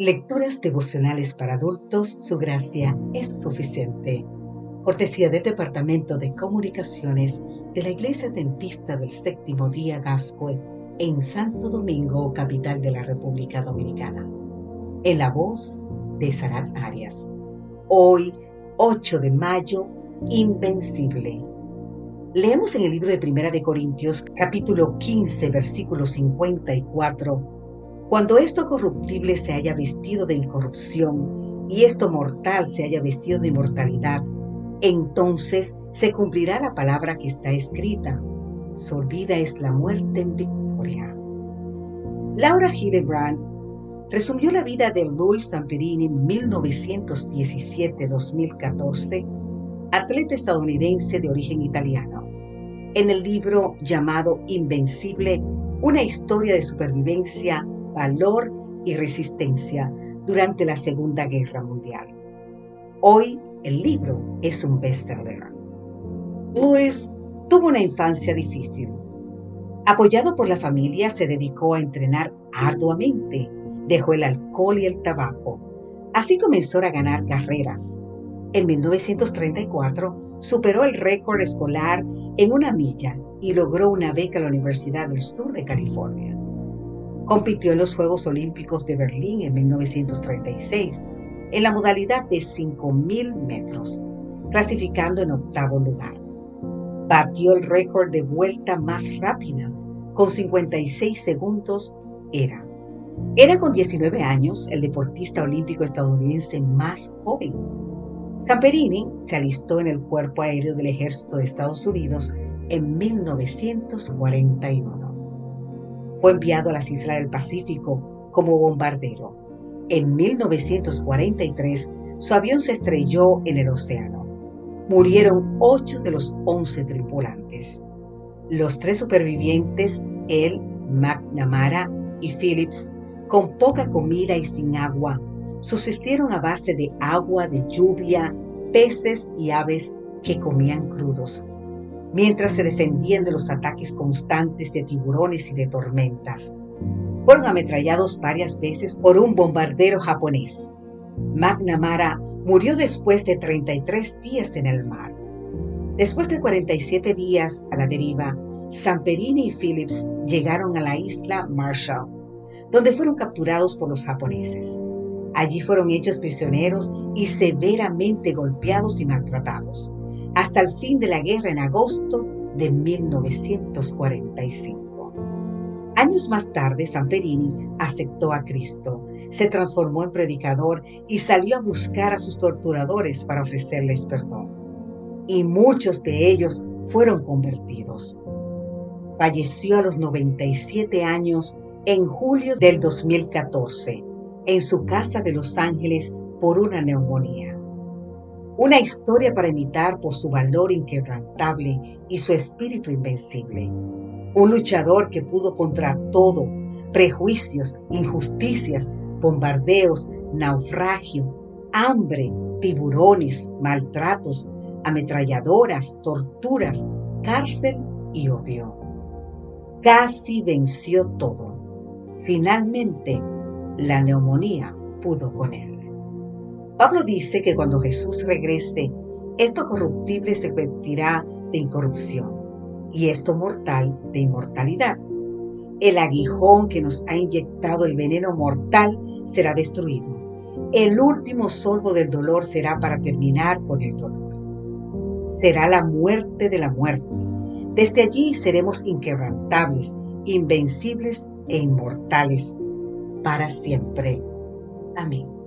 Lecturas devocionales para adultos, su gracia es suficiente. Cortesía del Departamento de Comunicaciones de la Iglesia Dentista del Séptimo Día Gascue en Santo Domingo, capital de la República Dominicana. En la voz de Sarat Arias. Hoy, 8 de mayo, Invencible. Leemos en el libro de Primera de Corintios, capítulo 15, versículo 54 cuando esto corruptible se haya vestido de incorrupción y esto mortal se haya vestido de inmortalidad, entonces se cumplirá la palabra que está escrita. Su olvida es la muerte en victoria. Laura Hildebrand resumió la vida de Louis Zamperini en 1917-2014, atleta estadounidense de origen italiano, en el libro llamado Invencible, una historia de supervivencia valor y resistencia durante la Segunda Guerra Mundial. Hoy el libro es un bestseller. Louis tuvo una infancia difícil. Apoyado por la familia, se dedicó a entrenar arduamente. Dejó el alcohol y el tabaco. Así comenzó a ganar carreras. En 1934 superó el récord escolar en una milla y logró una beca a la Universidad del Sur de California. Compitió en los Juegos Olímpicos de Berlín en 1936 en la modalidad de 5.000 metros, clasificando en octavo lugar. Batió el récord de vuelta más rápida, con 56 segundos era. Era con 19 años el deportista olímpico estadounidense más joven. Zamperini se alistó en el Cuerpo Aéreo del Ejército de Estados Unidos en 1941 fue enviado a las Islas del Pacífico como bombardero. En 1943, su avión se estrelló en el océano. Murieron ocho de los once tripulantes. Los tres supervivientes, él, McNamara y Phillips, con poca comida y sin agua, subsistieron a base de agua, de lluvia, peces y aves que comían crudos mientras se defendían de los ataques constantes de tiburones y de tormentas. Fueron ametrallados varias veces por un bombardero japonés. McNamara murió después de 33 días en el mar. Después de 47 días a la deriva, Samperini y Phillips llegaron a la isla Marshall, donde fueron capturados por los japoneses. Allí fueron hechos prisioneros y severamente golpeados y maltratados hasta el fin de la guerra en agosto de 1945. Años más tarde, Samperini aceptó a Cristo, se transformó en predicador y salió a buscar a sus torturadores para ofrecerles perdón. Y muchos de ellos fueron convertidos. Falleció a los 97 años en julio del 2014 en su casa de Los Ángeles por una neumonía. Una historia para imitar por su valor inquebrantable y su espíritu invencible. Un luchador que pudo contra todo, prejuicios, injusticias, bombardeos, naufragio, hambre, tiburones, maltratos, ametralladoras, torturas, cárcel y odio. Casi venció todo. Finalmente, la neumonía pudo con él. Pablo dice que cuando Jesús regrese, esto corruptible se convertirá de incorrupción y esto mortal de inmortalidad. El aguijón que nos ha inyectado el veneno mortal será destruido. El último sorbo del dolor será para terminar con el dolor. Será la muerte de la muerte. Desde allí seremos inquebrantables, invencibles e inmortales para siempre. Amén.